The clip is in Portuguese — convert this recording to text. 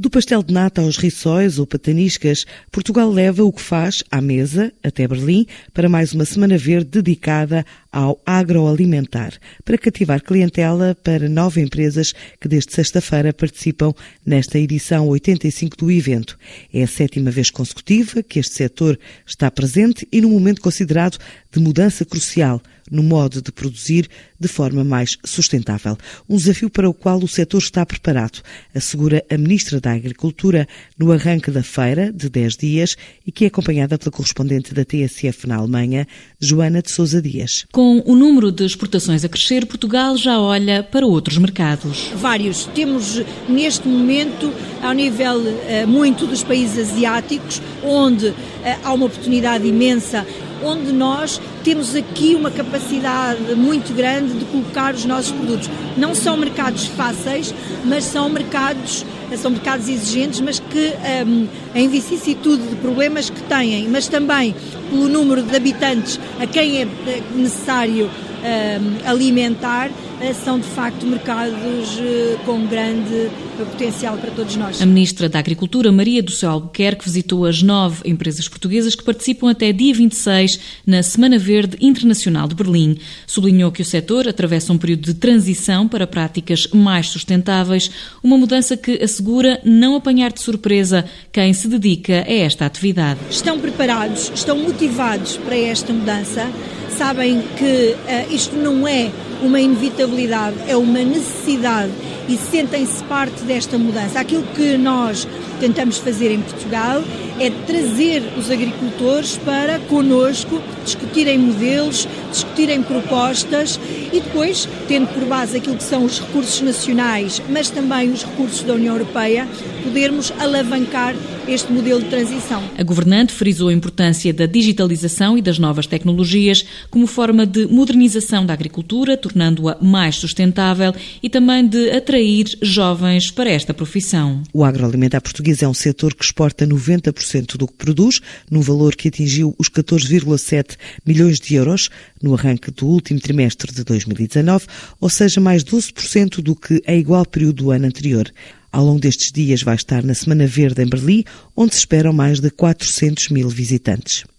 Do pastel de nata aos rissóis ou pataniscas, Portugal leva o que faz à mesa, até Berlim, para mais uma Semana Verde dedicada ao agroalimentar, para cativar clientela para nove empresas que desde sexta-feira participam nesta edição 85 do evento. É a sétima vez consecutiva que este setor está presente e num momento considerado de mudança crucial no modo de produzir de forma mais sustentável. Um desafio para o qual o setor está preparado, assegura a Ministra da Agricultura no arranque da feira, de 10 dias, e que é acompanhada pela correspondente da TSF na Alemanha, Joana de Sousa Dias. Com o número de exportações a crescer, Portugal já olha para outros mercados. Vários. Temos, neste momento, ao nível uh, muito dos países asiáticos, onde uh, há uma oportunidade imensa onde nós temos aqui uma capacidade muito grande de colocar os nossos produtos. Não são mercados fáceis, mas são mercados são mercados exigentes, mas que um, em vicissitude de problemas que têm, mas também pelo número de habitantes a quem é necessário alimentar, eh, são de facto mercados eh, com grande potencial para todos nós. A Ministra da Agricultura, Maria do Céu Albuquerque, visitou as nove empresas portuguesas que participam até dia 26 na Semana Verde Internacional de Berlim. Sublinhou que o setor atravessa um período de transição para práticas mais sustentáveis, uma mudança que assegura não apanhar de surpresa quem se dedica a esta atividade. Estão preparados, estão motivados para esta mudança, sabem que uh, isto não é uma inevitabilidade, é uma necessidade e sentem-se parte desta mudança. Aquilo que nós tentamos fazer em Portugal é trazer os agricultores para conosco discutirem modelos, discutirem propostas e depois, tendo por base aquilo que são os recursos nacionais, mas também os recursos da União Europeia, podermos alavancar este modelo de transição. A governante frisou a importância da digitalização e das novas tecnologias como forma de modernização da agricultura, tornando-a mais sustentável e também de atrair jovens para esta profissão. O agroalimentar português é um setor que exporta 90% do que produz, num valor que atingiu os 14,7 milhões de euros no arranque do último trimestre de 2019, ou seja, mais 12% do que a igual período do ano anterior. Ao longo destes dias vai estar na Semana Verde em Berlim, onde se esperam mais de 400 mil visitantes.